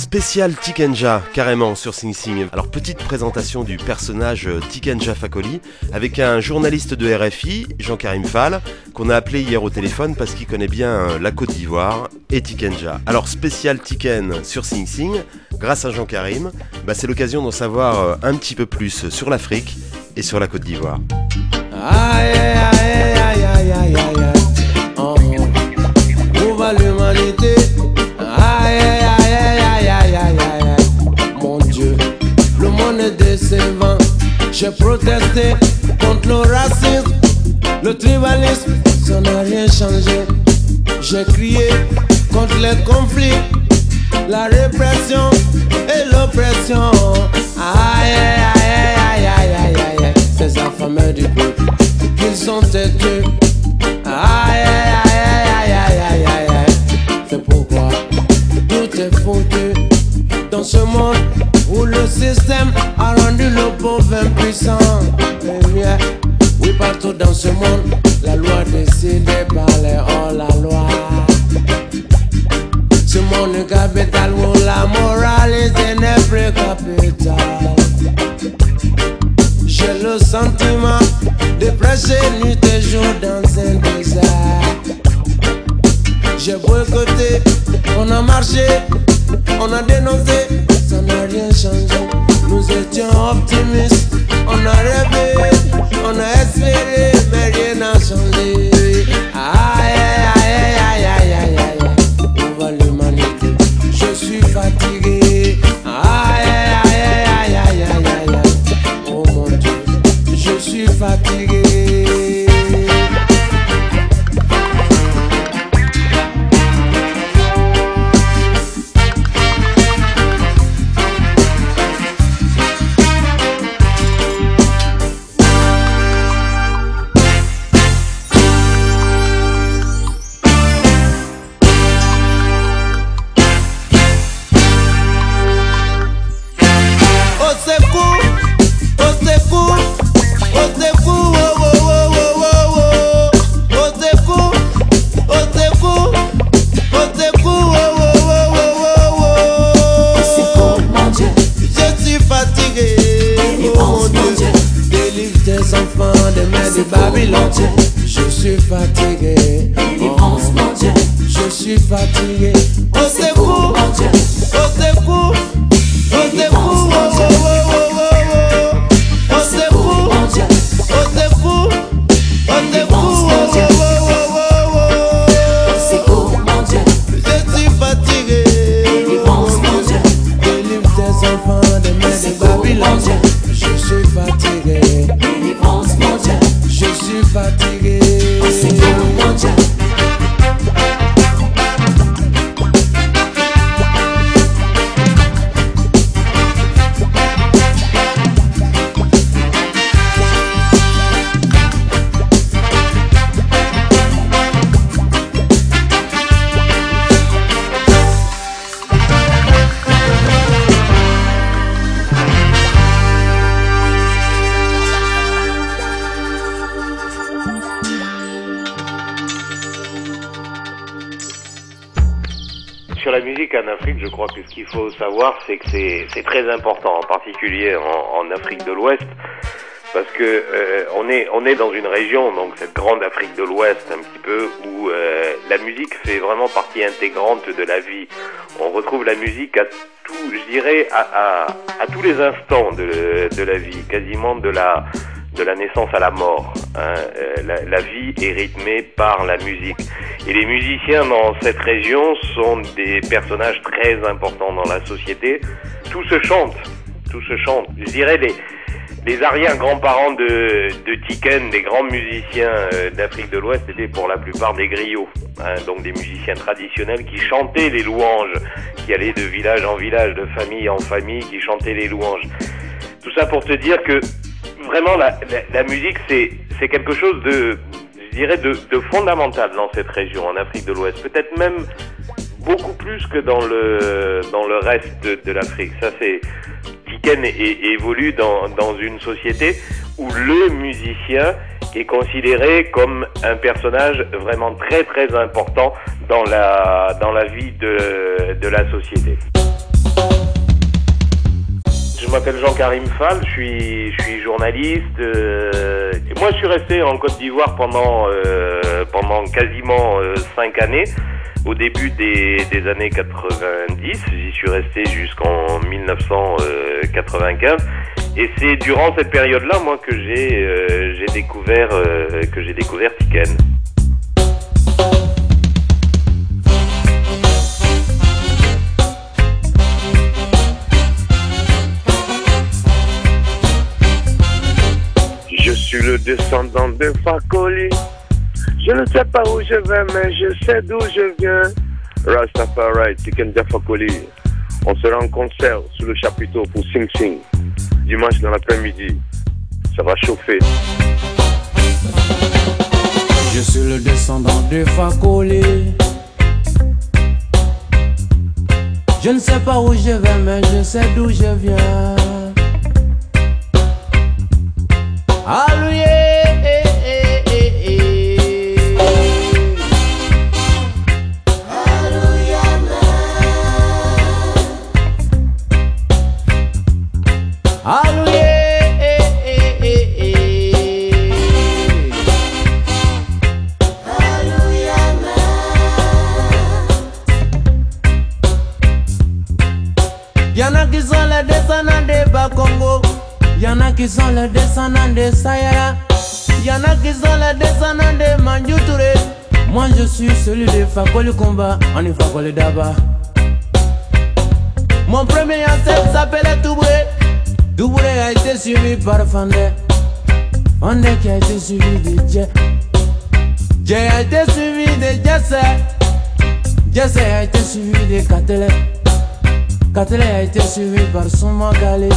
Spécial Tikenja, carrément sur Sing Sing. Alors petite présentation du personnage euh, Tikenja Fakoli avec un journaliste de RFI, Jean-Karim Fall, qu'on a appelé hier au téléphone parce qu'il connaît bien euh, la Côte d'Ivoire et Tikenja. Alors spécial Tiken sur Sing Sing, grâce à Jean-Karim, bah, c'est l'occasion d'en savoir euh, un petit peu plus sur l'Afrique et sur la Côte d'Ivoire. J'ai protesté contre le racisme, le tribalisme, ça n'a rien changé. J'ai crié contre les conflits, la répression et l'oppression. Aïe, aïe, aïe, aïe, aïe, aïe, ces affamés du peuple, qu'ils sont têtus. Aïe, aïe, aïe, aïe, aïe, aïe, aïe, c'est pourquoi tout est foutu dans ce monde où le système a rendu le pauvre impuissant. oui, partout dans ce monde, la loi décidée par les hors-la-loi. Ce monde capital où la moralité n'est plus capitale. J'ai le sentiment de prêcher nuit et jour dans un désert. J'ai boycotté, on a marché, on a dénoncé, ça n'a rien changé. Nous étions optimistes, on a rêvé, on a espéré, mais rien. C'est très important, en particulier en, en Afrique de l'Ouest, parce que euh, on est on est dans une région, donc cette grande Afrique de l'Ouest, un petit peu, où euh, la musique fait vraiment partie intégrante de la vie. On retrouve la musique à tout, je dirais, à, à, à tous les instants de, de la vie, quasiment de la de la naissance à la mort. hein. Euh, la, vie est rythmée par la musique. Et les musiciens dans cette région sont des personnages très importants dans la société. Tout se chante, tout se chante. Je dirais les, les arrière-grands-parents de, de Tiken, des grands musiciens euh, d'Afrique de l'Ouest, étaient pour la plupart des griots, hein, donc des musiciens traditionnels qui chantaient les louanges, qui allaient de village en village, de famille en famille, qui chantaient les louanges. Tout ça pour te dire que vraiment la, la, la musique c'est quelque chose de je dirais de, de fondamental dans cette région en Afrique de l'Ouest peut-être même beaucoup plus que dans le dans le reste de, de l'Afrique ça c'est Tiken évolue dans dans une société où le musicien est considéré comme un personnage vraiment très très important dans la dans la vie de de la société. Je m'appelle Jean-Karim Fall, je suis, je suis journaliste. Euh, moi, je suis resté en Côte d'Ivoire pendant, euh, pendant quasiment euh, cinq années. Au début des, des années 90, j'y suis resté jusqu'en 1995. Et c'est durant cette période-là, moi, que j'ai j'ai découvert que j'ai découvert Tiken. Suis le descendant de Fakoli. Je ne sais pas où je vais, mais je sais d'où je viens. Rastafari, Tiken Fakoli. On sera en concert sous le chapiteau pour Sing Sing. Dimanche dans l'après-midi. Ça va chauffer. Je suis le descendant de Fakoli. Je ne sais pas où je vais, mais je sais d'où je viens. Alléluia. Y'en je suis celui de Fakoli Kumba, on est Fakoli Daba. Mon premier ancêtre s'appelait Toubré. Toubré a été suivi par Fandé. Fandé qui a été suivi de Dje. Dje a été suivi de Jesse. Jesse a été suivi de Katele. Katele a été suivi par Souma Gali.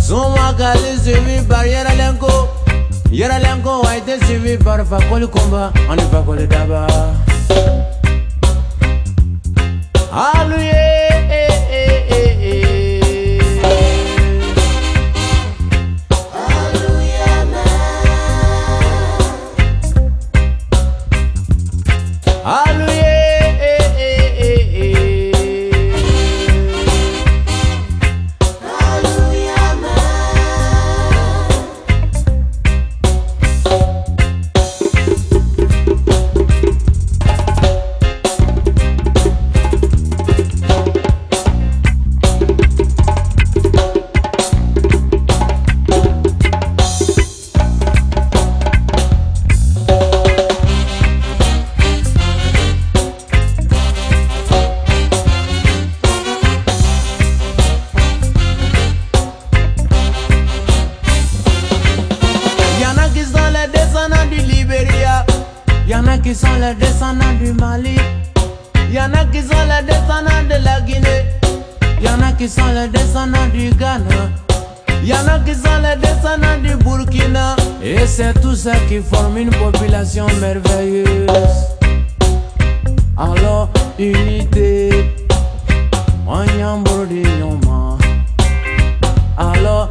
Souma Kali suivi par Yeralenko Yeralenko a été suivi par Fakoli Komba On est Fakoli Daba Alléluia au, qui sont les descendants du Ghana. Y en a qui sont les descendants du Burkina. Et c'est tout ça qui forme une population merveilleuse. Alors, unité, on y Alors,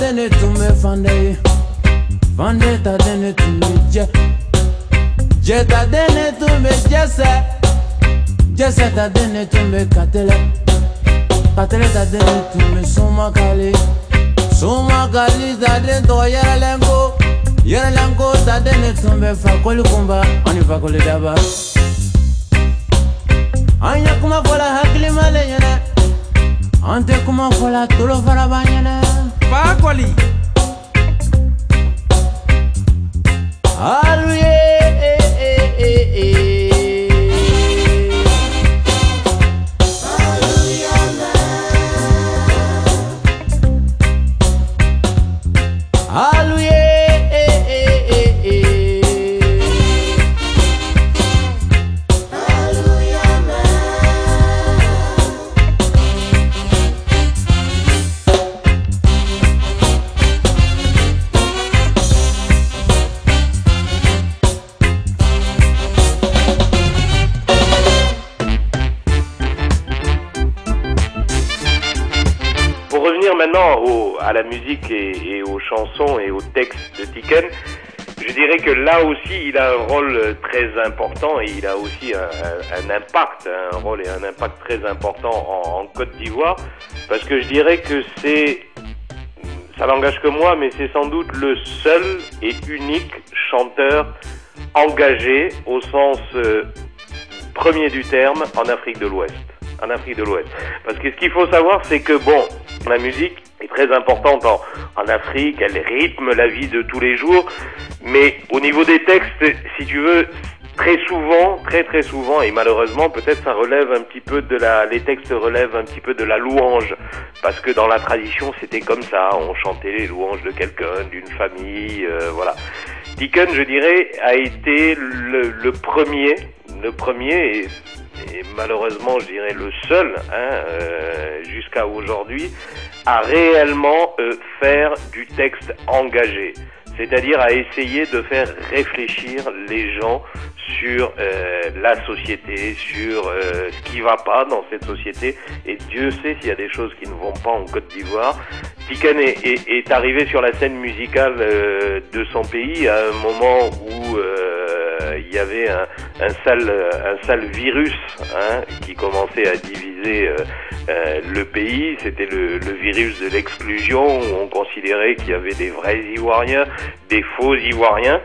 dene tume fande. Fande ta dene tume je. Je ta dene tume jese. Jese ta dene tume katele. Katele ta dene tume suma kali. Suma kali ta dene to yere lengo. Yere lengo ta dene tume fakoli kumba. Oni fakoli daba. Anya kuma fola hakli male yene. Antes como cola tú lo para bañera. Pacuali. Aluye, eh, eh, eh, eh. eh. À la musique et, aux chansons et aux textes de Tiken, je dirais que là aussi, il a un rôle très important et il a aussi un, impact, un rôle et un impact très important en, Côte d'Ivoire, parce que je dirais que c'est, ça n'engage que moi, mais c'est sans doute le seul et unique chanteur engagé au sens euh, premier du terme en Afrique de l'Ouest. En Afrique de l'Ouest. Parce que ce qu'il faut savoir, c'est que bon, la musique est très importante en, Afrique, elle rythme la vie de tous les jours, mais au niveau des textes, si tu veux, très souvent, très très souvent, et malheureusement peut-être ça relève un petit peu de la, les textes relèvent un petit peu de la louange, parce que dans la tradition c'était comme ça, on chantait les louanges de quelqu'un, d'une famille, euh, voilà. Deacon, je dirais, a été le, premier, le premier et, malheureusement, je dirais le seul, hein, euh, jusqu'à aujourd'hui, à réellement euh, faire du texte engagé c'est-à-dire à essayer de faire réfléchir les gens sur euh, la société, sur ce qui va pas dans cette société. Et Dieu sait s'il y a des choses qui ne vont pas en Côte d'Ivoire. Tiken est, est, est, arrivé sur la scène musicale euh, de son pays à un moment où il y avait un, un, sale, un sale virus hein, qui commençait à diviser le pays. C'était le, le virus de l'exclusion où on considérait qu'il y avait des vrais Ivoiriens, des faux Ivoiriens.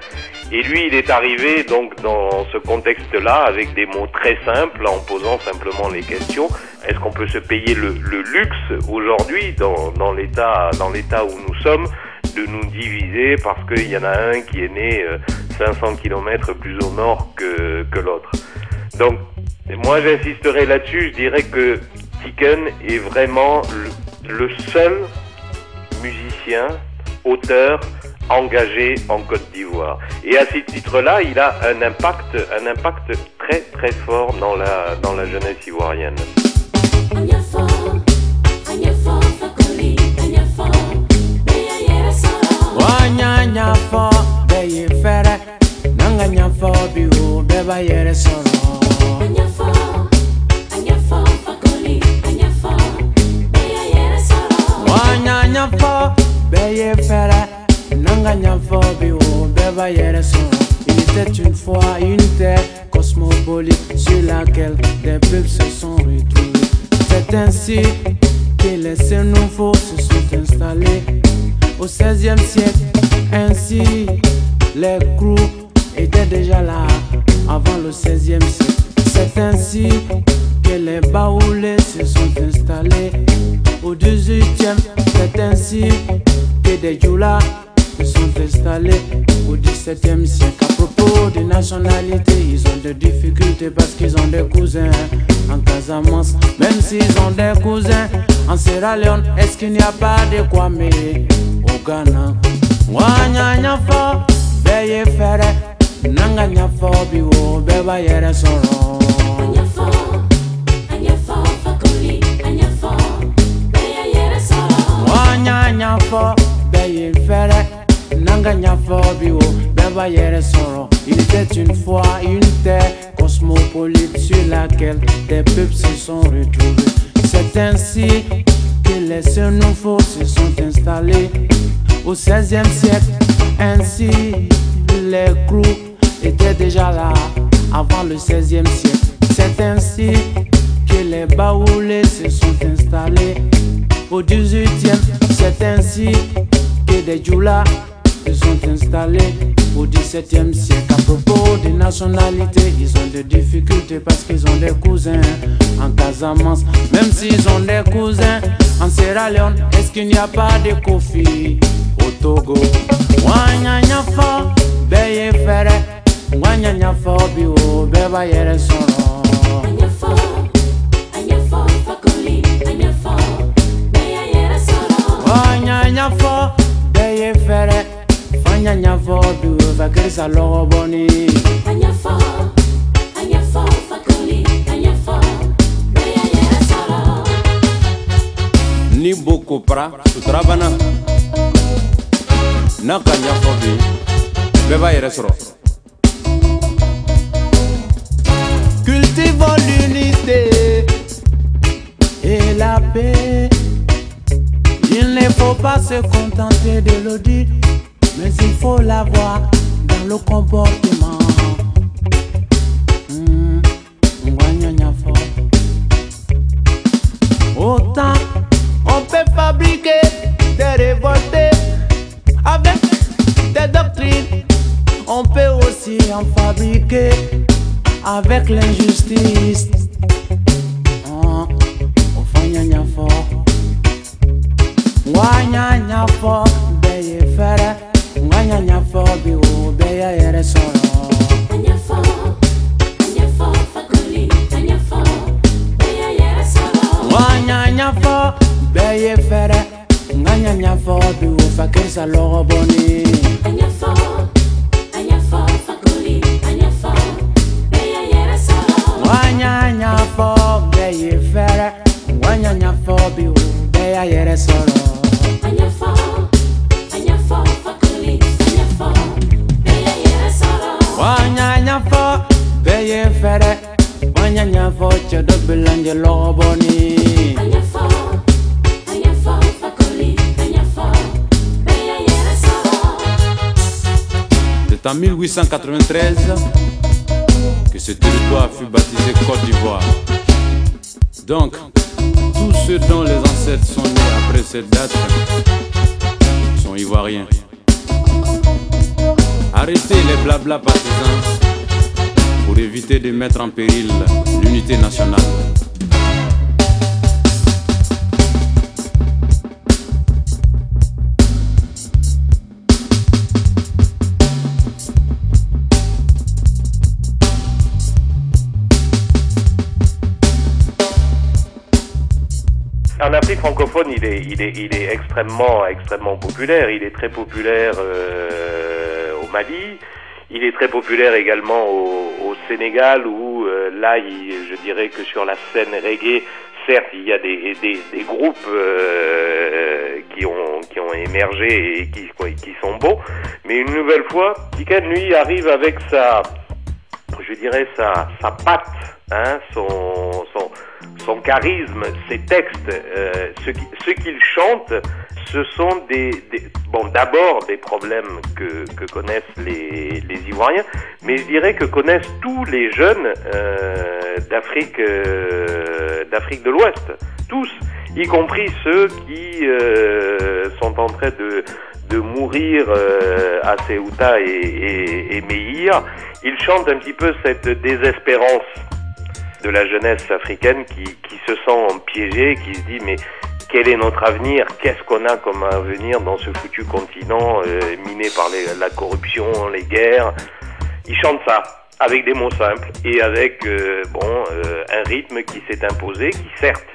Et lui, il est arrivé donc dans ce contexte-là avec des mots très simples, en posant simplement les questions. Est-ce qu'on peut se payer le, le luxe aujourd'hui dans, dans l'état dans l'état où nous sommes de nous diviser parce qu'il y en a un qui est né 500 euh, km plus au nord que, que l'autre. Donc, moi j'insisterai là-dessus, je dirais que Tiken est vraiment le seul musicien, auteur, engagé en Côte d'Ivoire. Et à ce titre-là, il a un impact, un impact très très fort dans la, dans la jeunesse ivoirienne. Il était une fois une terre cosmopolite sur laquelle des se sont. C'est ainsi que les nouveaux se sont installés au XVIe siècle. Ainsi, les groupes étaient déjà là avant le XVIe siècle. C'est ainsi que les baoulés se sont installés au XVIIIe. C'est ainsi que des djoulas se sont installés au XVIIe siècle. À propos des nationalités, ils ont des difficultés parce qu'ils ont des cousins en Casamance. Même s'ils ont des cousins en Sierra Leone, est-ce qu'il n'y a pas de Kwame au Ghana? Wanya fo, beye fere, nanga nya fo biwo, beba yere soro. Fo, anya beye fere. Il était une fois une terre cosmopolite sur laquelle des peuples se sont retrouvés. C'est ainsi que les nouveaux se sont installés au XVIe siècle. Ainsi, les groupes étaient déjà là avant le XVIe siècle. C'est ainsi que les baoulés se sont installés au XVIIIe. C'est ainsi que des djoulas se sont installés au XVIIe siècle. À propos des nationalités, ils ont des difficultés parce qu'ils ont des cousins en Casamance. Même s'ils ont des cousins en Sierra Leone, est-ce qu'il n'y a pas de Kofi au Togo? Wanyanya fo, beye beba yere. Du fakirisa lɔgɔ bɔni a ɲɛfɔ a ɲɛfɔ fakoli a ɲɛfɔ bɛɛ yɛrɛ sɔrɔ ni bo kopra sutura n'a ka ɲɛfɔ be bɛɛ b'a yɛrɛ sɔrɔ Cultivons l'unité et la paix. Il ne faut pas se contenter de le dire, mais il faut l'avoir le comportement. Hmm, Autant on peut fabriquer des révoltés avec des doctrines, on peut aussi en fabriquer avec l'injustice. Date sont ivoiriens. Arrêtez les blabla partisans pour éviter de mettre en péril l'unité nationale. Francophone, il est, il est, il est extrêmement, extrêmement populaire. Il est très populaire euh, au Mali. Il est très populaire également au, au Sénégal, où euh, là, il, je dirais que sur la scène reggae, certes, il y a des, des, des groupes euh, qui, ont, qui ont émergé et qui, qui sont beaux, mais une nouvelle fois, Tikan, lui, arrive avec sa, je dirais, sa, sa patte, hein, son, son, son charisme, ses textes, euh, ce qu'il chante, ce sont des, des bon d'abord des problèmes que, que connaissent les, les, Ivoiriens, mais je dirais que connaissent tous les jeunes euh, d'Afrique euh, d'Afrique de l'Ouest, tous, y compris ceux qui euh, sont en train de de mourir euh, à Ceuta et, et, et Meir, ils chantent un petit peu cette désespérance de la jeunesse africaine qui, qui se sent piégée, qui se dit mais quel est notre avenir? Qu'est-ce qu'on a comme avenir dans ce foutu continent euh, miné par la corruption, les guerres? Ils chantent ça avec des mots simples et avec euh, bon euh, un rythme qui s'est imposé, qui certes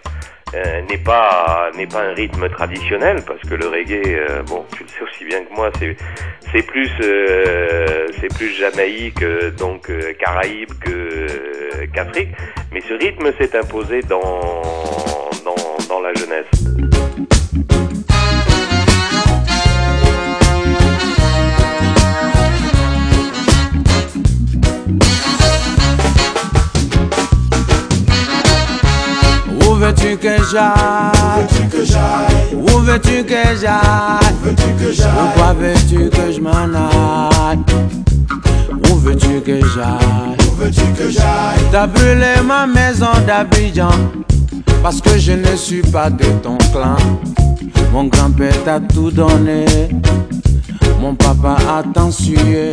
euh, n'est pas n'est pas un rythme traditionnel parce que le reggae euh, bon tu le sais aussi bien que moi c'est c'est plus euh, c'est plus Jamaïque donc Caraïbes que qu'Afrique mais ce rythme s'est imposé dans dans dans la jeunesse. Où veux-tu que j'aille? Où veux-tu que j'aille? Pourquoi veux-tu que je m'en aille? Où veux-tu que j'aille? T'as brûlé ma maison d'Abidjan Parce que je ne suis pas de ton clan. Mon grand-père t'a tout donné Mon papa a tant sué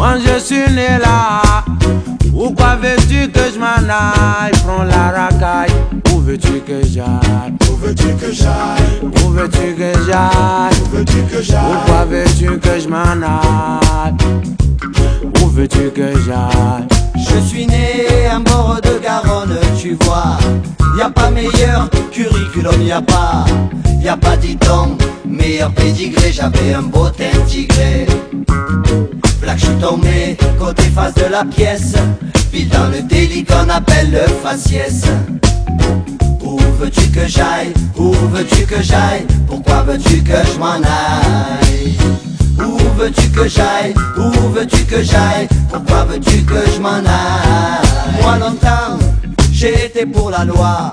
Moi je suis né là. Pourquoi veux-tu que je m'en aille? Prends la racaille. Où veux-tu que j'aille? Où veux-tu que j'aille? Où veux-tu que j'aille? Où veux-tu que j'aille? Pourquoi veux-tu que je m'en aille? Où veux-tu que j'aille Je suis né à bord de Garonne, tu vois. Y a pas meilleur curriculum, y a pas Y a pas dit-on meilleur pédigré J'avais un beau teint tigré Là je suis tombé côté face de la pièce. Pile dans le délit qu'on appelle le faciès. Où veux-tu que j'aille Où veux-tu que j'aille Pourquoi veux-tu que je m'en aille? Où veux-tu que j'aille? Où veux-tu que j'aille? Pourquoi veux-tu que je m'en aille? Moi longtemps j'ai été pour la loi.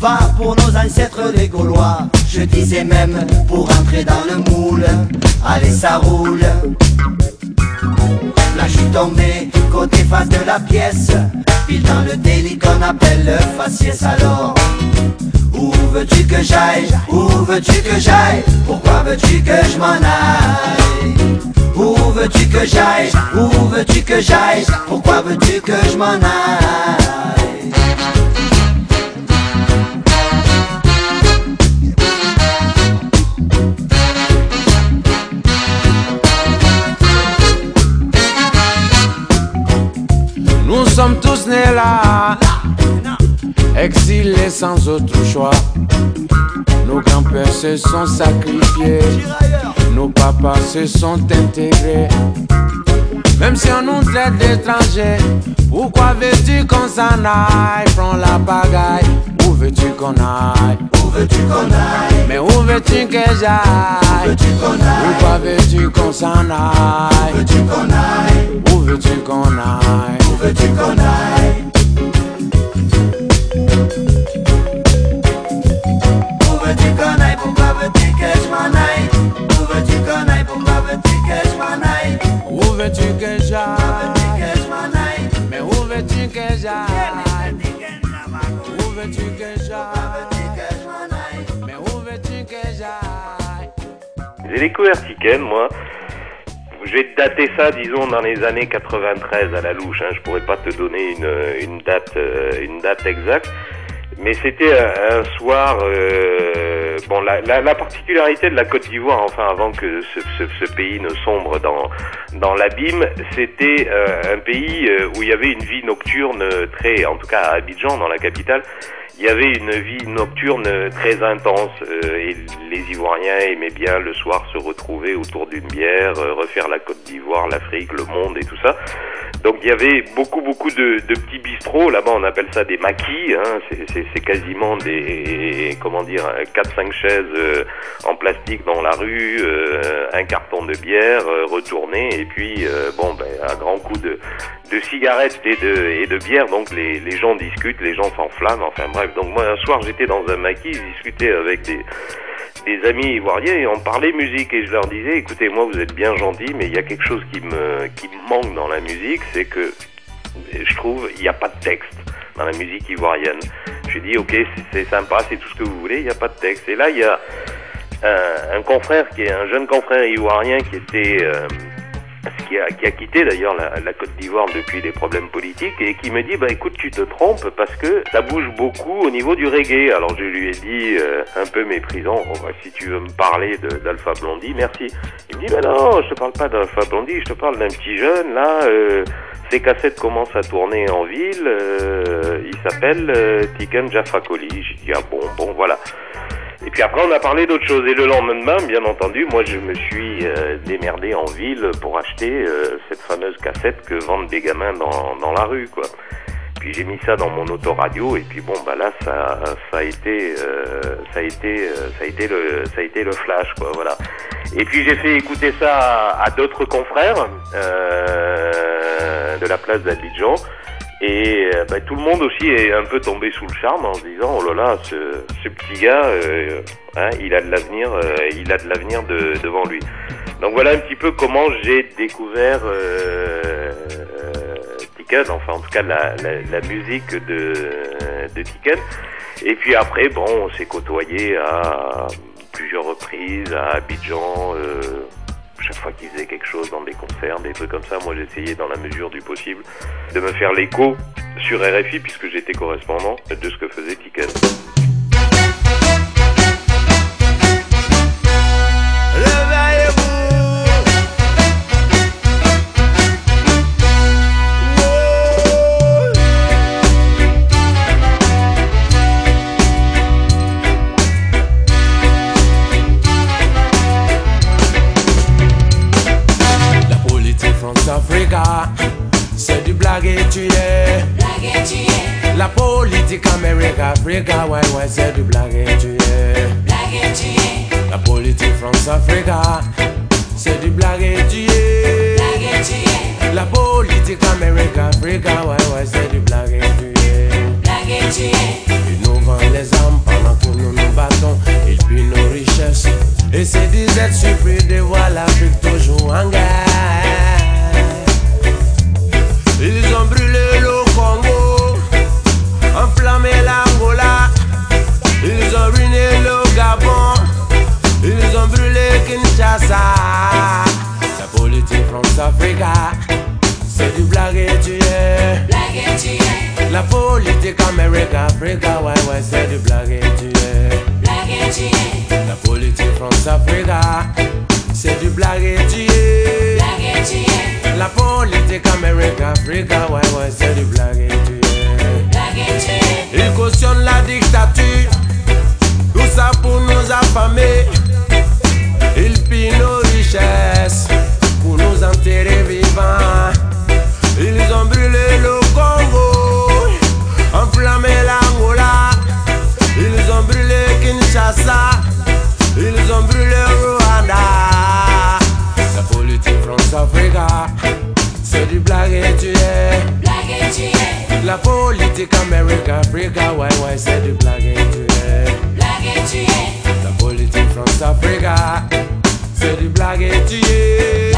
Va pour nos ancêtres les Gaulois. Je disais même pour entrer dans le moule, allez ça roule. Je suis tombé côté face de la pièce, pile dans le délit qu'on appelle le faciès alors. Où veux-tu que j'aille? Où veux-tu que j'aille? Pourquoi veux-tu que je m'en aille? Où veux-tu que j'aille? Où veux-tu que j'aille? Pourquoi veux-tu que je m'en aille? Sommes tous nés là, exilés sans autre choix. Nos grands-pères se sont sacrifiés, nos papas se sont intégrés. Même si on nous traite d'étrangers, pourquoi veux-tu qu'on s'en aille? Prends la pagaille, où veux-tu qu'on aille? Où veux-tu qu'on aille? Mais où veux-tu que j'aille? veux-tu qu'on aille? Pourquoi veux-tu qu'on s'en aille? Où veux-tu qu'on aille? Où veux-tu qu'on aille? Où veux-tu qu'on aille? Où veux-tu qu'on aille? Pourquoi veux-tu que je m'en aille? Où veux-tu qu'on aille? Pourquoi veux-tu que je m'en aille? Où veux-tu que j'aille? Mais où veux-tu que j'aille? Découvert Tiken, moi. Je vais dater ça, disons, dans les années 93 à la louche. Hein. Je pourrais pas te donner une, euh, une date exacte. Mais c'était un, un soir. euh, bon, la, la, la particularité de la Côte d'Ivoire, enfin, avant que ce, pays ne sombre dans l'abîme, c'était euh, un pays euh, où il y avait une vie nocturne très, en tout cas à Abidjan, dans la capitale, il y avait une vie nocturne très intense euh, et les Ivoiriens aimaient bien le soir se retrouver autour d'une bière, euh, refaire la Côte d'Ivoire, l'Afrique, le monde et tout ça. Donc il y avait beaucoup beaucoup de, de petits bistrots, là-bas on appelle ça des maquis, hein. c'est- quasiment des, comment dire, 4-5 chaises euh, en plastique dans la rue, euh, un carton de bière euh, retourné et puis euh, bon ben à grands coups de, de cigarettes et de, et de bière, donc les, les gens discutent, les gens s'enflamment, enfin bref. Donc moi un soir j'étais dans un maquis, je discutais avec des, des amis ivoiriens et on parlait musique et je leur disais, écoutez moi vous êtes bien gentils, mais il y a quelque chose qui me, qui manque dans la musique, c'est que je trouve il n'y a pas de texte dans la musique ivoirienne. Je dis ok c'est- sympa, c'est tout ce que vous voulez, il n'y a pas de texte. Et là il y a un, un confrère qui est un jeune confrère ivoirien qui était euh, qui a, qui a quitté d'ailleurs la, la Côte d'Ivoire depuis des problèmes politiques et qui me dit bah écoute tu te trompes parce que ça bouge beaucoup au niveau du reggae. Alors je lui ai dit euh, un peu méprisant Oh, bah, si tu veux me parler d'Alpha Blondie merci. Il me dit mais non je te parle pas d'Alpha Blondie je te parle d'un petit jeune là. Euh, ses cassettes commencent à tourner en ville. euh, il s'appelle euh, Tiken Jafakoli. J'ai dit ah bon bon voilà. Et puis après, on a parlé d'autre chose. Et le lendemain, bien entendu, moi, je me suis euh, démerdé en ville pour acheter euh, cette fameuse cassette que vendent des gamins dans, dans la rue, quoi. Puis j'ai mis ça dans mon autoradio et puis bon bah là ça ça a été euh, ça a été euh, ça a été le ça a été le flash quoi voilà. Et puis j'ai fait écouter ça à, à d'autres confrères euh, de la place d'Abidjan et euh, bah, tout le monde aussi est un peu tombé sous le charme en se disant oh là là ce, ce petit gars euh, hein, il a de l'avenir euh, il a de l'avenir de- devant lui. Donc voilà un petit peu comment j'ai découvert euh, enfin en tout cas la, la, la musique de, de Tiken. Et puis après, bon, on s'est côtoyé à plusieurs reprises, à Abidjan, euh, chaque fois qu'il faisait quelque chose dans des concerts, des trucs comme ça, moi j'essayais dans la mesure du possible de me faire l'écho sur RFI puisque j'étais correspondant de ce que faisait Tiken. La c'est du blague et tu es. La politique Amérique-Africa, ouais, ouais, c'est du blague et tu es. La politique France-Africa, c'est du blague politique Amérique, Africa, ouais, ouais, c'est du blague et tu es. La politique France-Africa, c'est du blague et tu es. La politique Amérique, Africa, ouais, ouais, c'est du blague et tu es. Ils cautionnent la dictature, tout ça pour nous affamer. Ils pillent nos richesses C'est du blague et tu es. La politique Amérique-Africa, ouais, ouais, c'est du blague et tu es. La politique France-Africa, c'est du blague et tu es.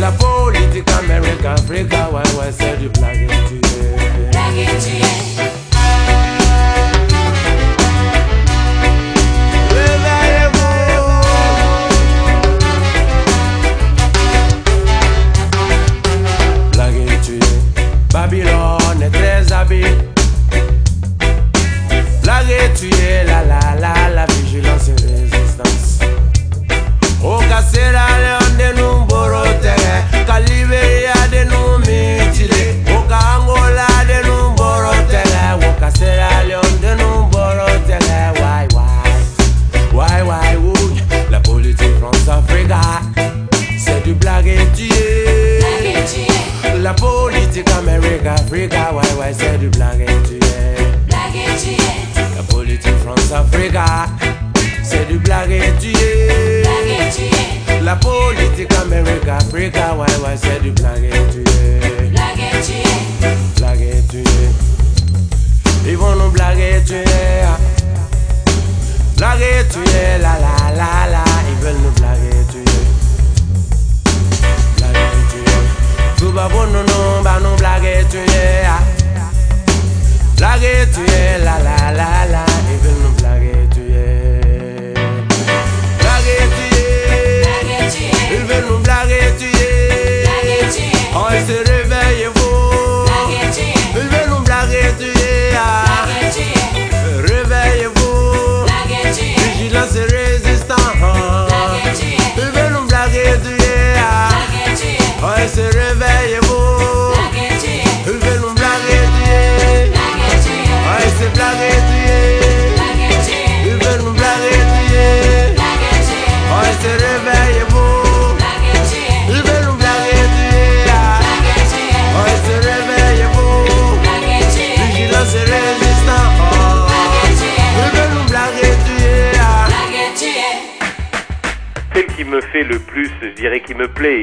La politique Amérique-Africa, ouais, ouais, c'est du blague et tu es. O ka Sierra Amérique-Africa, ouais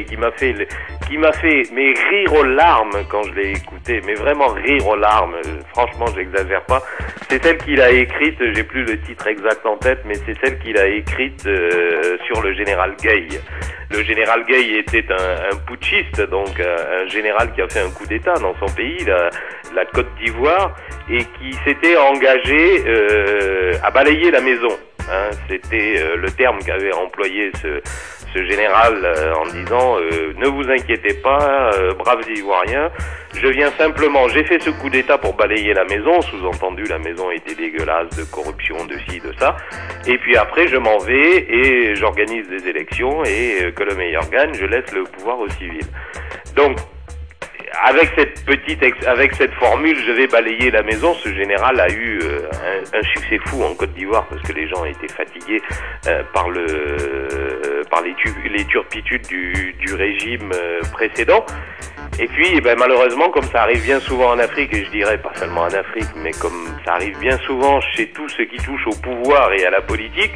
qui m'a fait, qui m'a fait, mais rire aux larmes quand je l'ai écouté, mais vraiment rire aux larmes. euh, Franchement, j'exagère pas. C'est celle qu'il a écrite. J'ai plus le titre exact en tête, mais c'est celle qu'il a écrite euh, sur le général Gay. Le général Gay était un, putschiste, donc un, un général qui a fait un coup d'État dans son pays, la, Côte d'Ivoire, et qui s'était engagé euh, à balayer la maison. Hein, C'était euh, le terme qu'avait employé ce, général euh, en disant euh, ne vous inquiétez pas, euh, braves Ivoiriens, je viens simplement, j'ai fait ce coup d'État pour balayer la maison, sous-entendu la maison était dégueulasse de corruption, de ci, de ça, et puis après je m'en vais et j'organise des élections et que le meilleur gagne, je laisse le pouvoir aux civils. Donc avec cette petite, avec cette formule, je vais balayer la maison. Ce général a eu euh, un, un succès fou en Côte d'Ivoire parce que les gens étaient fatigués euh, par le, euh, par les, les turpitudes du, du régime précédent. Et puis, eh ben, malheureusement, comme ça arrive bien souvent en Afrique, et je dirais pas seulement en Afrique, mais comme ça arrive bien souvent chez tous ceux qui touchent au pouvoir et à la politique,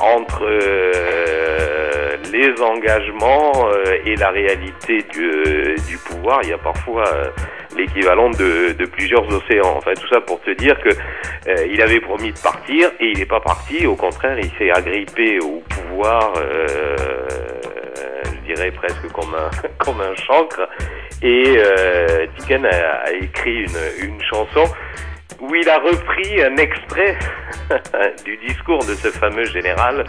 entre euh, les engagements euh, et la réalité du, euh, du pouvoir, il y a parfois euh, l'équivalent de, de plusieurs océans. Enfin, tout ça pour te dire que euh, il avait promis de partir et il n'est pas parti. Au contraire, il s'est agrippé au pouvoir voir, euh, je dirais presque comme un, comme un chancre. Et Tiken a, a écrit une, une chanson où il a repris un extrait du discours de ce fameux général.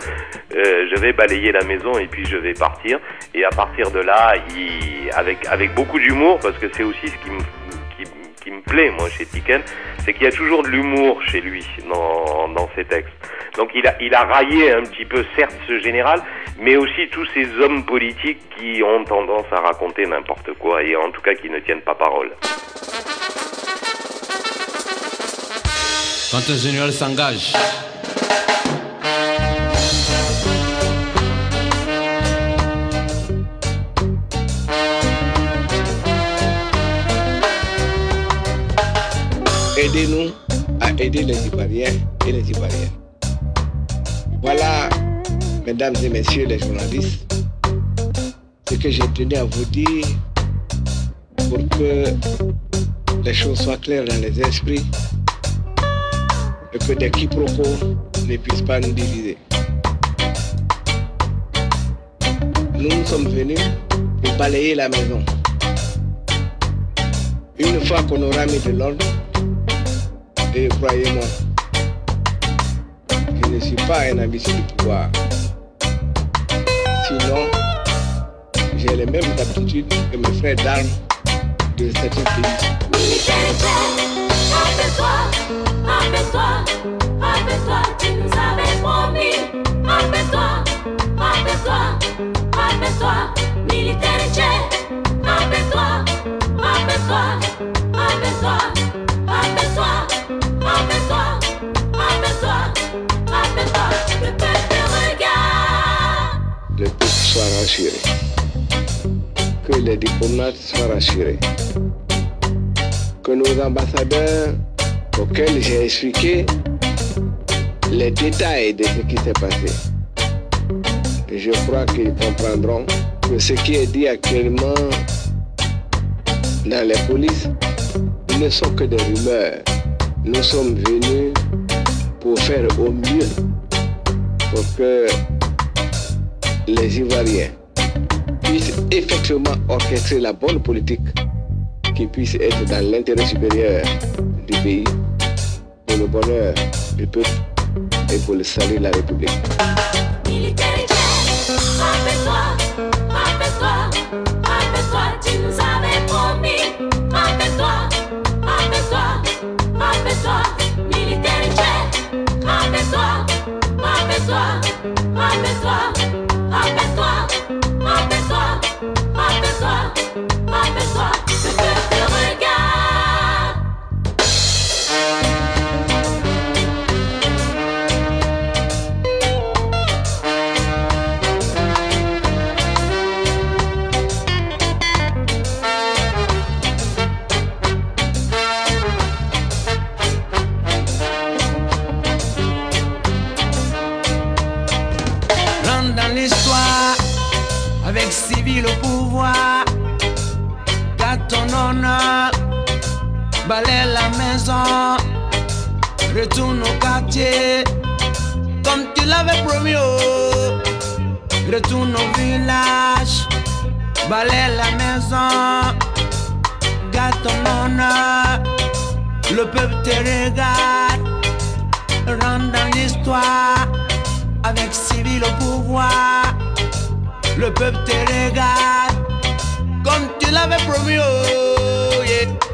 Euh, je vais balayer la maison et puis je vais partir. Et à partir de là, il, avec, avec beaucoup d'humour, parce que c'est aussi ce qui me, qui, me plaît, moi, chez Tiken, c'est qu'il y a toujours de l'humour chez lui dans, dans ses textes. Donc il a, il a raillé un petit peu, certes, ce général, mais aussi tous ces hommes politiques qui ont tendance à raconter n'importe quoi et en tout cas qui ne tiennent pas parole. Quand un général s'engage, Aidez-nous à aider les Ivoiriens et les Ivoiriennes. Voilà, mesdames et messieurs les journalistes, ce que j'ai tenu à vous dire pour que les choses soient claires dans les esprits et que des quiproquos ne puissent pas nous diviser. Nous sommes venus pour balayer la maison. Une fois qu'on aura mis de l'ordre, et croyez-moi, je ne suis pas un ambitieux du pouvoir. Sinon, j'ai les mêmes aptitudes que mes frères d'armes de certains pays. Rappelle-toi, rappelle-toi, tu nous avais promis. Militaire. Rappelle-toi, rappelle-toi, rappelle-toi, rappelle-toi, rappelle-toi, rappelle-toi, rappelle-toi, le peuple regarde. Le peuple soit rassuré. Que les diplomates soient rassurés. Que nos ambassadeurs, auxquels j'ai expliqué les détails de ce qui s'est passé, je crois qu'ils comprendront que ce qui est dit actuellement dans les polices ne sont que des rumeurs. Nous sommes venus pour faire au mieux pour que les Ivoiriens puissent effectivement orchestrer la bonne politique qui puisse être dans l'intérêt supérieur du pays, pour le bonheur du peuple et pour le salut de la République. Militaire tu nous avais promis. Militaire maison, garde ton le peuple te regarde, rentre dans l'histoire avec civil au pouvoir. Le peuple te regarde comme tu l'avais promis. Oh, yeah.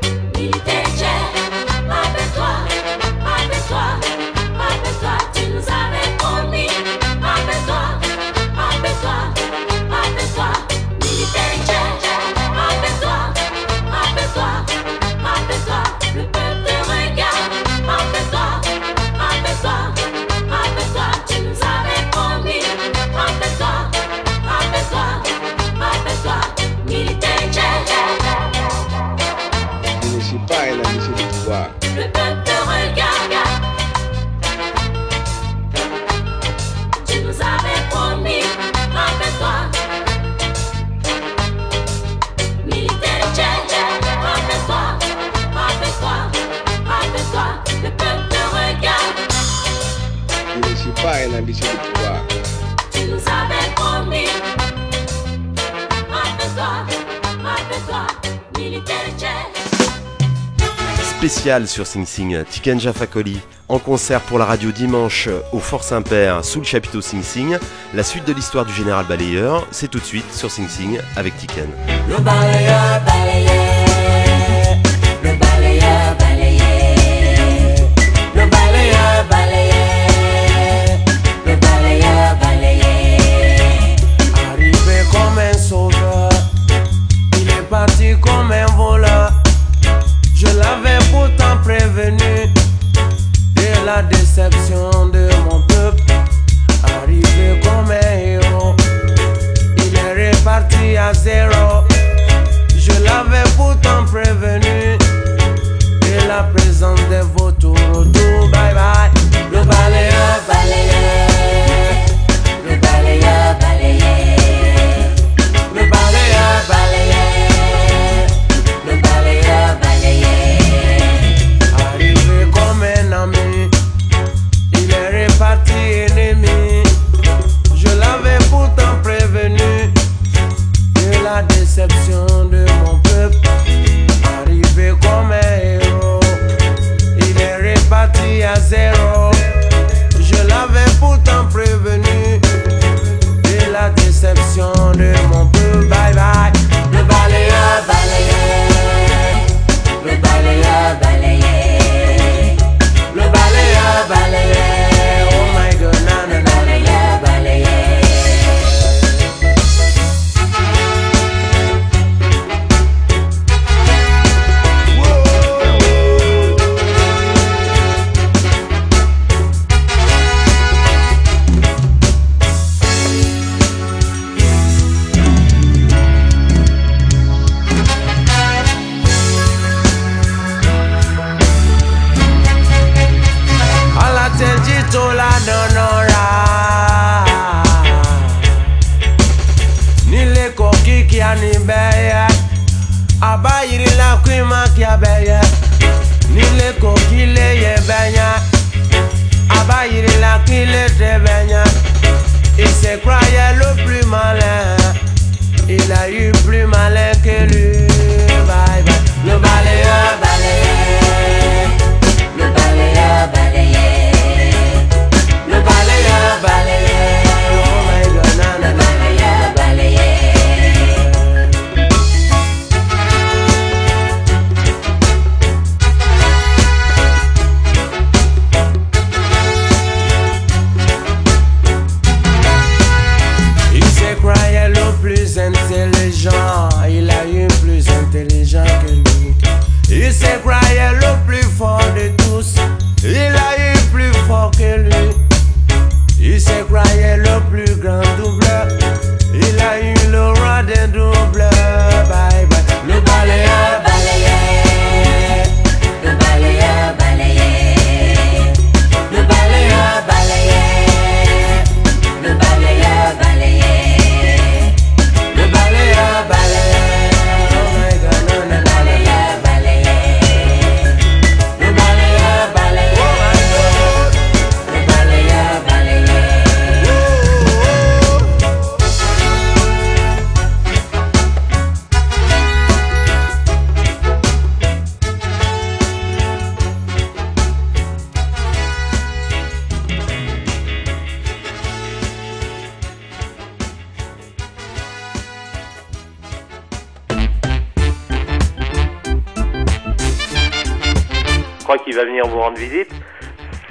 Spécial sur Sing Sing, Tiken Jafakoli, en concert pour la radio dimanche au Fort Saint-Père sous le chapiteau Sing Sing. La suite de l'histoire du général balayeur, c'est tout de suite sur Sing Sing avec Tiken. De Se croyait le plus malin Il a eu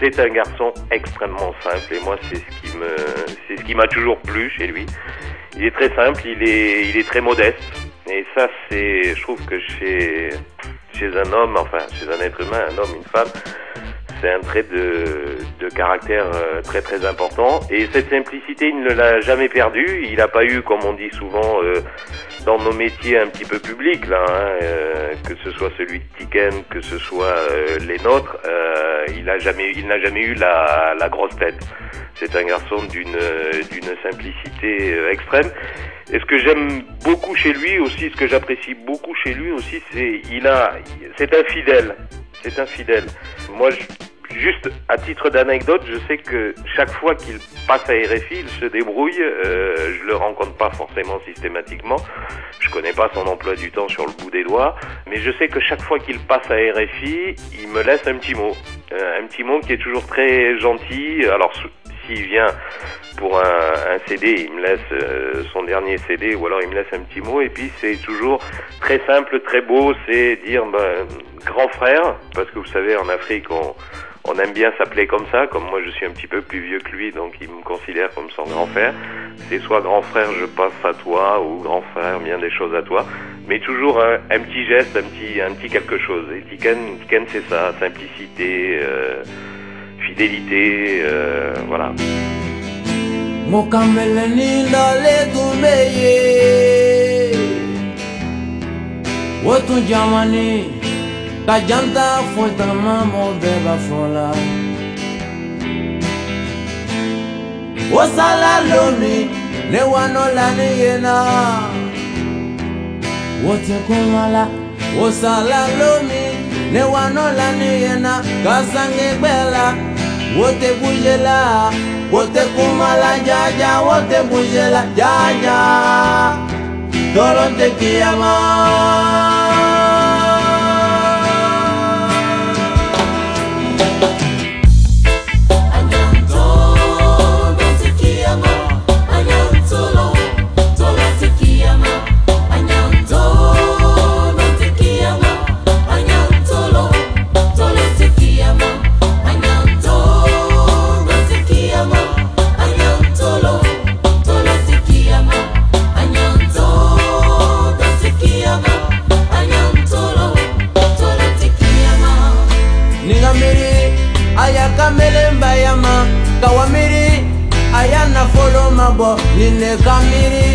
C'est un garçon extrêmement simple et moi c'est ce qui me c'est ce qui m'a toujours plu chez lui. Il est très simple, il est il est très modeste et ça c'est je trouve que chez chez un homme enfin chez un être humain, un homme, une femme, c'est un trait de, caractère euh, très très important et cette simplicité il ne l'a jamais perdu. Il n'a pas eu comme on dit souvent euh, dans nos métiers un petit peu publics là, hein, euh, que ce soit celui de Tiken, que ce soit les nôtres, il a jamais, n'a jamais eu la, grosse tête. C'est un garçon d'une simplicité extrême. Et ce que j'aime beaucoup chez lui aussi, ce que j'apprécie beaucoup chez lui aussi, c'est il a, c'est un fidèle. C'est un fidèle. Moi, Juste à titre d'anecdote, je sais que chaque fois qu'il passe à RFI, il se débrouille. Euh, je le rencontre pas forcément systématiquement. Je connais pas son emploi du temps sur le bout des doigts, mais je sais que chaque fois qu'il passe à RFI, il me laisse un petit mot, Euh, un petit mot qui est toujours très gentil. Alors s'il vient pour un, un CD, il me laisse euh, son dernier CD ou alors il me laisse un petit mot et puis c'est toujours très simple, très beau, c'est dire ben, grand frère, parce que vous savez en Afrique on, on aime bien s'appeler comme ça, comme moi je suis un petit peu plus vieux que lui donc il me considère comme son grand frère, c'est soit grand frère je passe à toi ou grand frère bien des choses à toi, mais toujours un, petit geste, un petit, un petit quelque chose. Et Tiken, Tiken c'est ça, simplicité, euh, fidélité, euh, voilà. Mukameleni ndale tumbeye Wotu jamani Kajanta fuitama mo beba fola Wasala lomi Ne wanola ni yena Wote kumala Wasala lomi Ne wanola ni yena Kasange bela Wote bujela Wote kumala jaja Wote bujela jaja Tolo te kiyama ne kamiri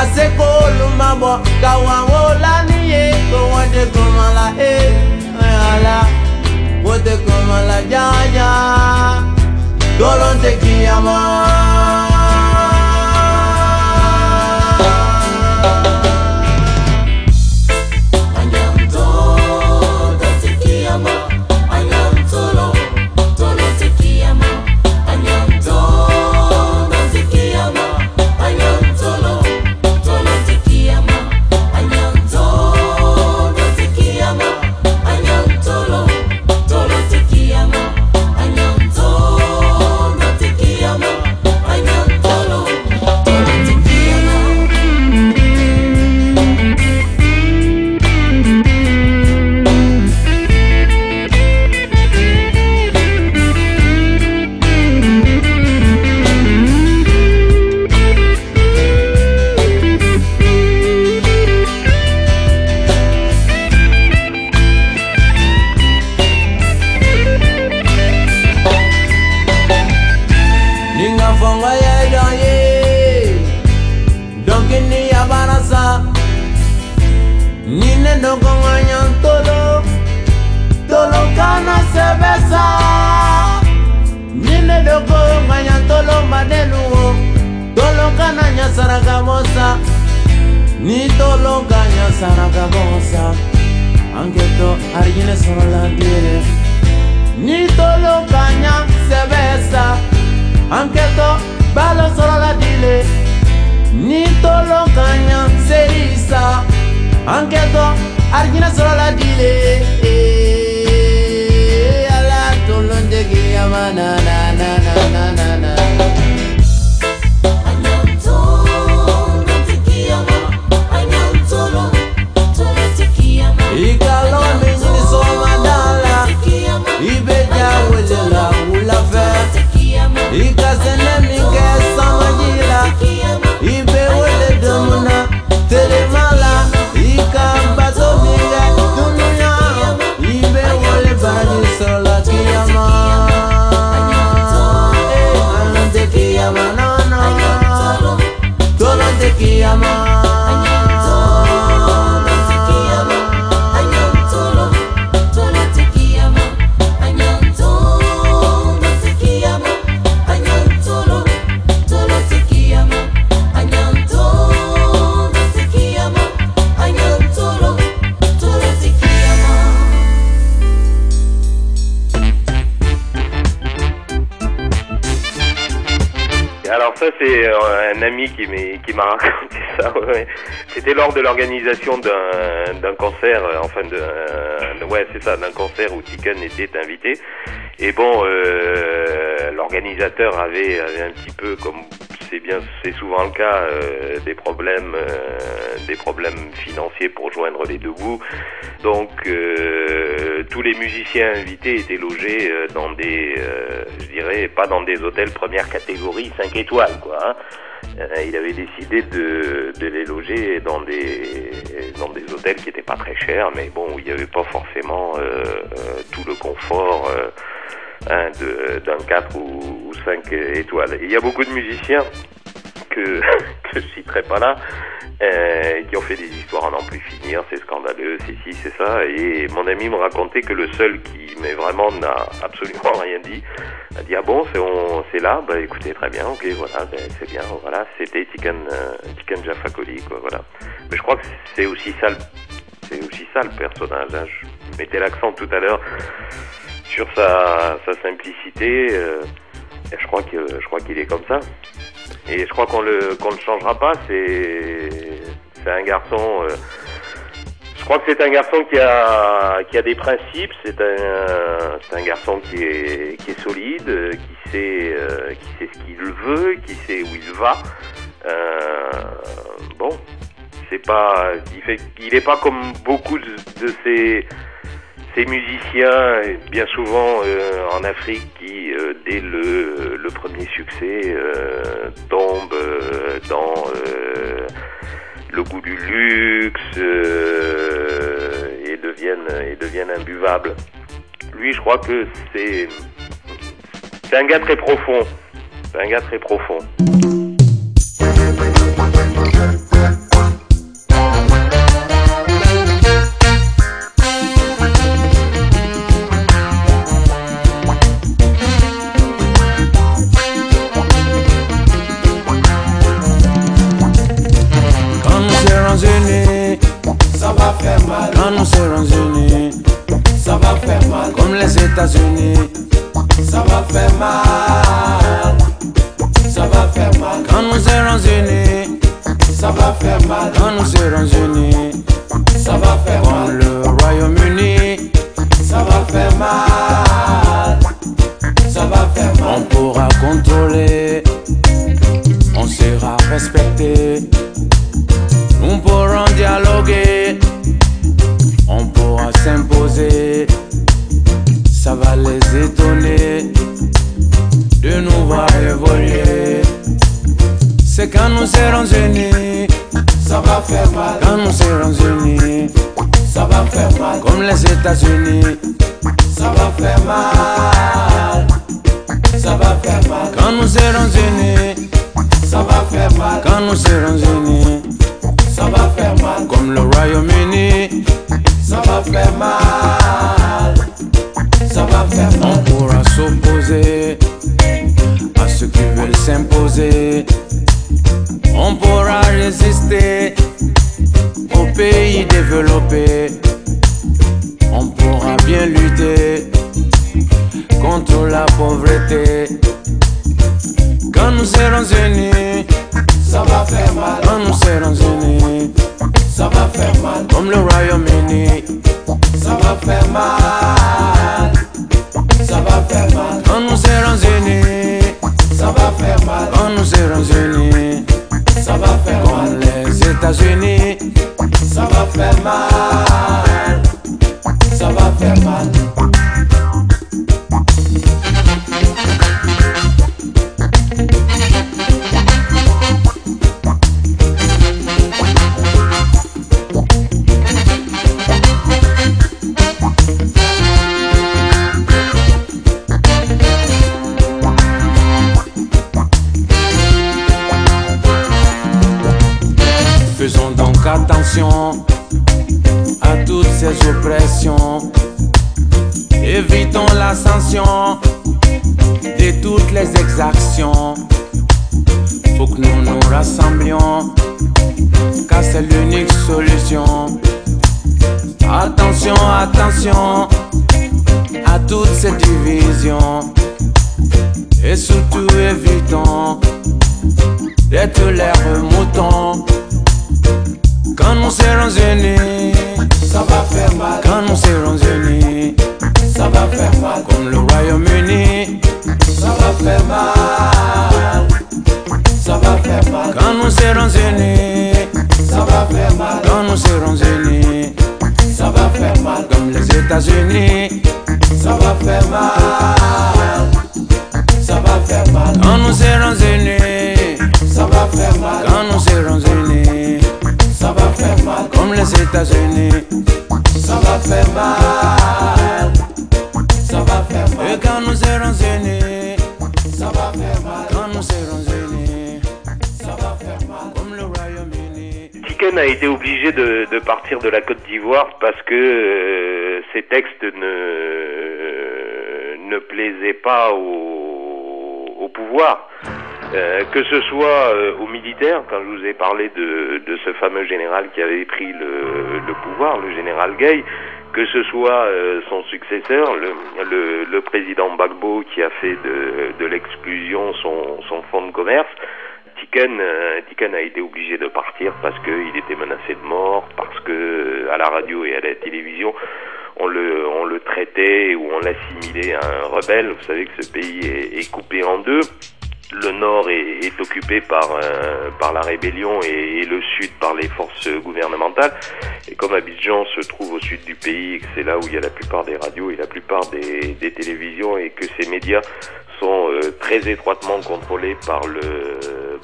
ase ko olu ma bɔ kawa wo la ni ye ko wɔn de kɔmɔ la e ɛyà la wo de kɔmɔ la jaja tolon te kiyama. Viviendo con años todo, todo cana se besa. Dinero con años todo manelu, todo cana ya saragamosa. Ni todo cana saragamosa. Anche to argine sono la dire. Ni todo cana se besa. Anche to ballo solo la dile. Ni todo cana se risa. Serisa Anketo argina solo la dile Eh, Ala tolo ndegi yama na na na na na na qui m'a raconté ça. C'était lors de l'organisation d'un concert, euh, enfin euh, ouais c'est ça, d'un concert où Tiken était invité. Et bon, euh, l'organisateur avait, un petit peu, comme c'est bien, c'est souvent le cas, des problèmes, des problèmes financiers pour joindre les deux bouts. Donc tous les musiciens invités étaient logés euh, dans des, euh, je dirais, pas dans des hôtels première catégorie 5 étoiles, quoi. hein. Euh, il avait décidé de, de les loger dans des dans des hôtels qui étaient pas très chers, mais bon, où il n'y avait pas forcément euh, euh, tout le confort hein, d'un 4 ou, ou 5 étoiles. Il y a beaucoup de musiciens que, que je citerai pas là, euh, qui ont fait des histoires à n'en plus finir, c'est scandaleux, c'est ci, c'est ça. Et mon ami me racontait que le seul qui, mais vraiment, n'a absolument rien dit, a dit ah bon, c'est on, c'est là, bah écoutez très bien, ok, voilà, ben, c'est bien, voilà, c'était Tiken, euh, Jaffa Coli, quoi, voilà. Mais je crois que c'est aussi ça, le- c'est aussi ça le personnage. Hein. Je mettais l'accent tout à l'heure sur sa, sa simplicité. euh, je crois que je crois qu'il est comme ça. Et je crois qu'on le qu'on ne changera pas. C'est c'est un garçon. euh, je crois que c'est un garçon qui a qui a des principes. C'est un c'est un garçon qui est qui est solide, euh, qui sait euh, qui sait ce qu'il veut, qui sait où il va. Bon, c'est pas il fait il est pas comme beaucoup de, de ces ces musiciens, bien souvent euh, en Afrique, qui euh, dès le, le premier succès euh, tombent euh, dans euh, le goût du luxe euh, et deviennent et deviennent imbuvables. Lui, je crois que c'est un gars très profond. C'est un gars très profond. États-Unis, ça va faire mal, ça va faire mal, quand nous serons unis, ça va faire mal, quand nous serons unis, États-Unis, attention à toutes ces oppressions. Évitons l'ascension de toutes les exactions. Faut que nous nous rassemblions, car c'est l'unique solution. Attention, attention à toutes ces divisions. Et surtout évitons d'être l'air mouton. Quand nous serons unis, ça va faire mal. Quand nous serons unis, ça va faire mal. Comme le Royaume-Uni, ça va faire mal. Ça va faire mal. Quand nous serons unis, ça va faire mal. Quand nous serons unis, ça va faire mal. Comme les États-Unis, ça va faire mal. Ça va faire mal. Quand nous serons unis, ça va faire mal. Quand nous serons unis, ça va faire mal. Comme les États-Unis, ça va faire mal. Ça va faire mal. Et quand nous serons unis, ça va faire mal. Quand nous serons unis, ça va faire mal. Comme le Royaume-Uni. Tiken a été obligé de, de partir de la Côte d'Ivoire parce que euh, ses textes ne, ne plaisaient pas au, au pouvoir. Euh, que ce soit euh, aux militaires, quand je vous ai parlé de, ce fameux général qui avait pris le, pouvoir, le général Gay, que ce soit euh, son successeur, le, président Gbagbo qui a fait de, l'exclusion son, son fonds de commerce, Tiken, euh, Tiken a été obligé de partir parce qu'il était menacé de mort, parce que à la radio et à la télévision, on le, on le traitait ou on l'assimilait à un rebelle. Vous savez que ce pays est coupé en deux. Le nord est, est occupé par, euh, par la rébellion et, et le sud par les forces gouvernementales. Et comme Abidjan se trouve au sud du pays, que c'est là où il y a la plupart des radios et la plupart des, des télévisions et que ces médias sont euh, très étroitement contrôlés par le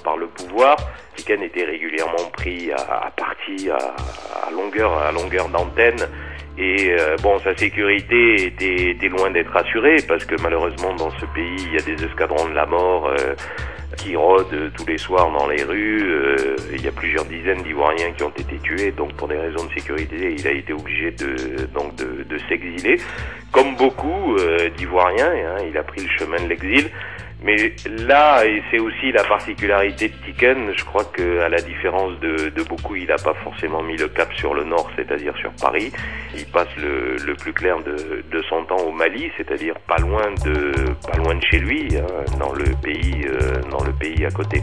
par le pouvoir. Tiken était régulièrement pris à, à partie à, à longueur à longueur d'antenne et euh, bon sa sécurité était, était loin d'être assurée parce que malheureusement dans ce pays il y a des escadrons de la mort euh, qui rôdent tous les soirs dans les rues. Euh, il y a plusieurs dizaines d'Ivoiriens qui ont été tués, donc pour des raisons de sécurité, il a été obligé de donc de, de s'exiler, comme beaucoup euh, d'Ivoiriens. Hein, il a pris le chemin de l'exil. Mais là, et c'est aussi la particularité de Tiken, je crois que à la différence de, de beaucoup, il n'a pas forcément mis le cap sur le nord, c'est-à-dire sur Paris. Il passe le, le plus clair de, de son temps au Mali, c'est-à-dire pas loin de pas loin de chez lui, hein, dans le pays euh, dans le pays à côté.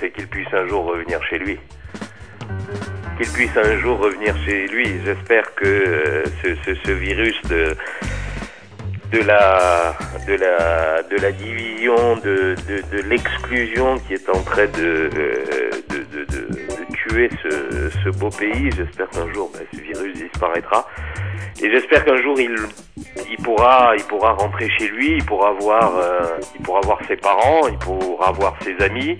C'est qu'il puisse un jour revenir chez lui. Qu'il puisse un jour revenir chez lui. J'espère que euh, ce, virus de, de, la, de, la, de la division, de, de, l'exclusion qui est en train de, euh, de, de, tuer ce, ce beau pays, j'espère qu'un jour ben, ce virus disparaîtra. Et j'espère qu'un jour il, il pourra, il pourra rentrer chez lui, il pourra voir, euh, il pourra voir ses parents, il pourra voir ses amis,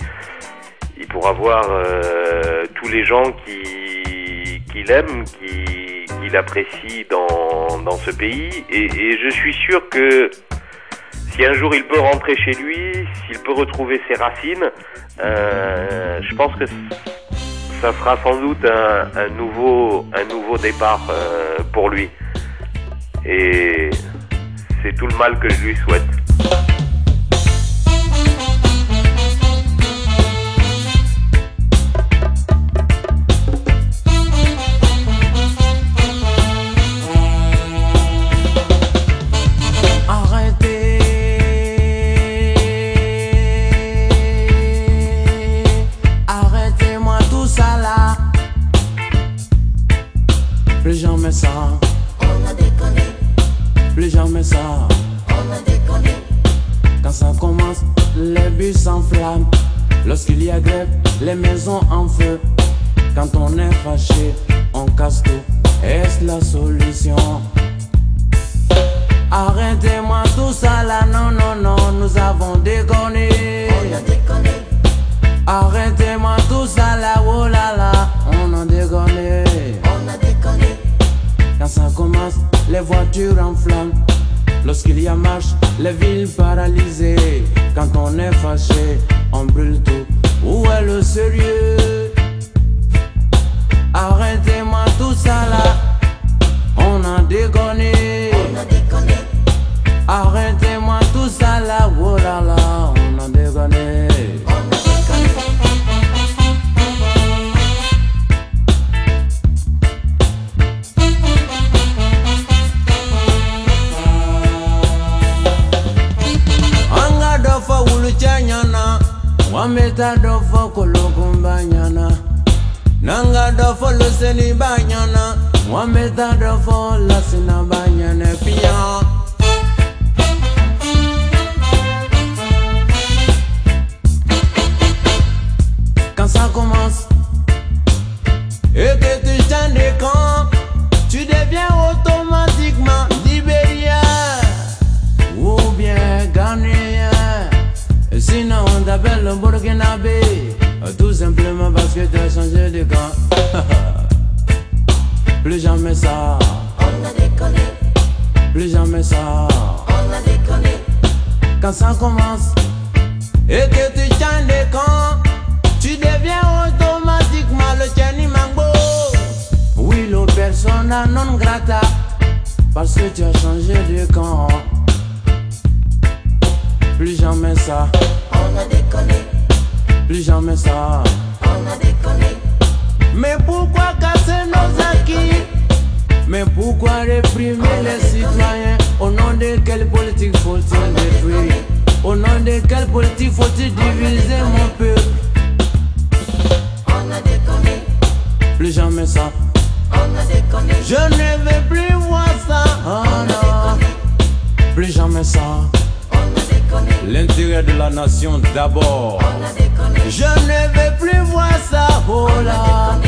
il pourra voir euh, tous les gens qui, qu'il aime, qui, qu'il apprécie dans, dans ce pays. Et, et je suis sûr que si un jour il peut rentrer chez lui, s'il peut retrouver ses racines, euh, je pense que ça sera sans doute un, un nouveau, un nouveau départ euh, pour lui. Et c'est tout le mal que je lui souhaite. Lorsqu'il y a grève, les maisons en feu. Quand on est fâché, on casse tout. Est-ce la solution? Arrêtez-moi tout ça là, non, non, non, nous avons déconné. On a déconné. Arrêtez-moi tout ça là, oh là là, on a déconné. On a déconné. Quand ça commence, les voitures en flammes. Lorsqu'il y a marche, les villes paralysées. Quand on est fâché, brûle tout. Où est le sérieux? Arrêtez-moi tout ça là, on a déconné. Arrêtez-moi tout ça là, oh là là, on a déconné. Anga dofo wulu chanyana, wameta dofo kolokumba nyana. Nanga dofo luseni banyana, Wambeta de fola sina banyane piyan Quand ça commence et que tu changes de t'appelle le Burkinabé, tout simplement parce que tu as changé de camp. Plus jamais ça. On a déconné. Plus jamais ça. On a déconné. Quand ça commence et que tu changes de camp, tu deviens automatiquement le Mambo. Oui, le persona non grata. Parce que tu as changé de camp. Plus jamais ça. On a déconné. Plus jamais ça. On a déconné. Mais pourquoi casser nos acquis? Mais pourquoi réprimer les citoyens? Au nom de quelle politique faut-il détruire? Au nom de quelle politique faut-il diviser mon peuple? On a déconné. Plus jamais ça. On a déconné. Je ne veux plus voir ça. Oh non. Plus jamais ça L'intérêt de la nation d'abord. Je ne veux plus voir ça, oh là.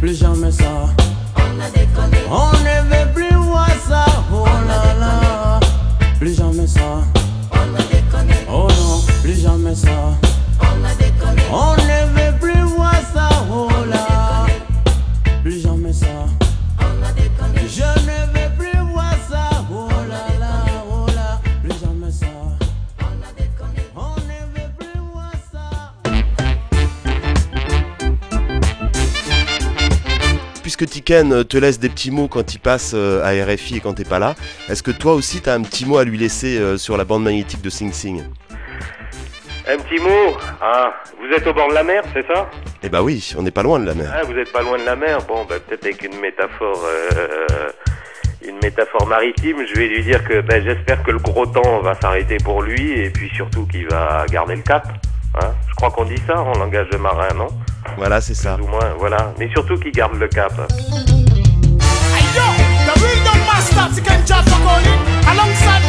Plus jamais ça. On ne veut plus voir ça, oh là là. Plus jamais ça. Oh non, plus jamais ça. On ne veut plus voir ça, oh là. Puisque Tiken euh, te laisse des petits mots quand il passe euh, à RFI et quand t'es pas là, est-ce que toi aussi t'as un petit mot à lui laisser euh, sur la bande magnétique de Sing Sing? Un petit mot? Ah, vous êtes au bord de la mer, c'est ça? Eh bah oui, on n'est pas loin de la mer. Ah, vous n'êtes pas loin de la mer? Bon, bah, peut-être avec une métaphore, euh, une métaphore maritime, je vais lui dire que ben, j'espère que le gros temps va s'arrêter pour lui et puis surtout qu'il va garder le cap. Hein je crois qu'on dit ça en langage de marin, non? Voilà, c'est ça. Plus ou moins, voilà. Mais surtout qu'il garde le cap. Hey yo, the real young master, alongside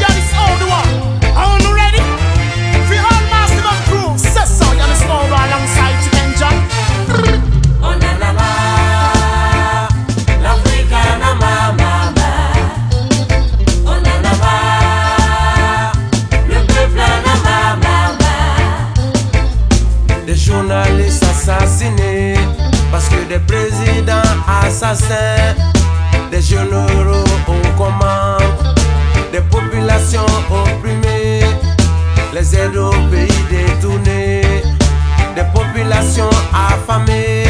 assassins, des généraux aux commandes, des populations opprimées, les aides au pays détournés, des populations affamées,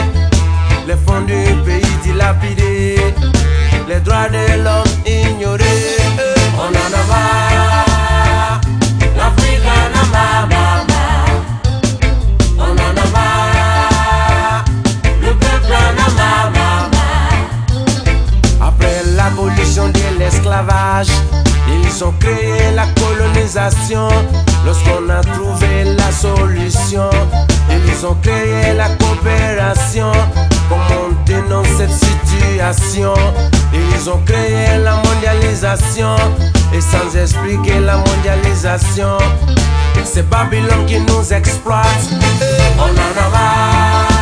les fonds du pays dilapidés, les droits de l'homme ignorés. On en a marre. Ils ont créé la colonisation. Lorsqu'on a trouvé la solution, ils ont créé la coopération. Comment dans cette situation Ils ont créé la mondialisation. Et sans expliquer la mondialisation, c'est Babylone qui nous exploite. On en a marre.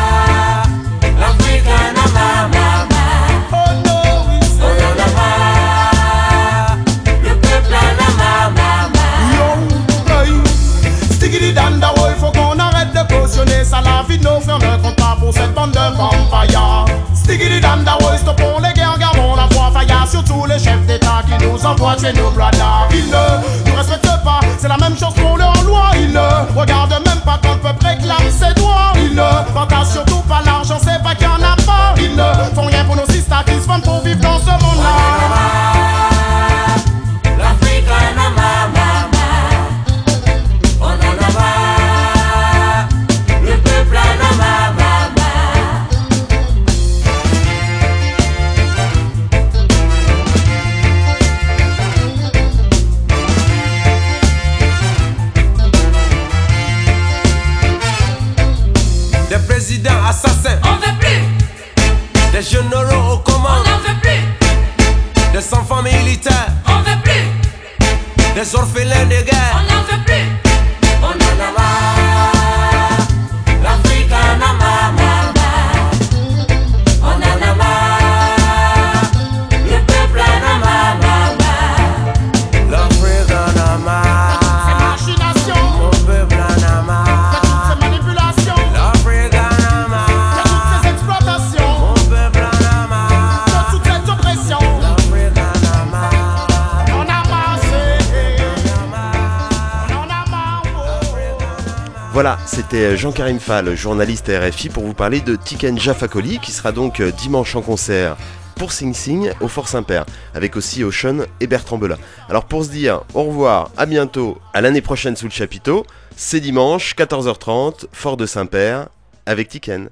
Vampires. Stiggity Danda Boy, stoppons les guerres, gardons la voix faillard. Surtout les chefs d'État qui nous envoient chez nos brothers. Ils ne nous respectent pas, c'est la même chose pour leur loi. Ils ne regardent même pas quand le peuple réclame ses droits. Ils ne partagent surtout pas l'argent, c'est pas qu'il en a pas. Ils ne font rien pour nos sisters qui se vendent pour vivre dans ce monde-là. C'était Jean-Karim Fall, journaliste RFI, pour vous parler de Tiken Jafakoli, qui sera donc euh, dimanche en concert pour Sing Sing au Fort Saint-Père, avec aussi Ocean et Bertrand Belin. Alors pour se dire au revoir, à bientôt, à l'année prochaine sous le chapiteau, c'est dimanche, 14h30, Fort de Saint-Père, avec Tiken.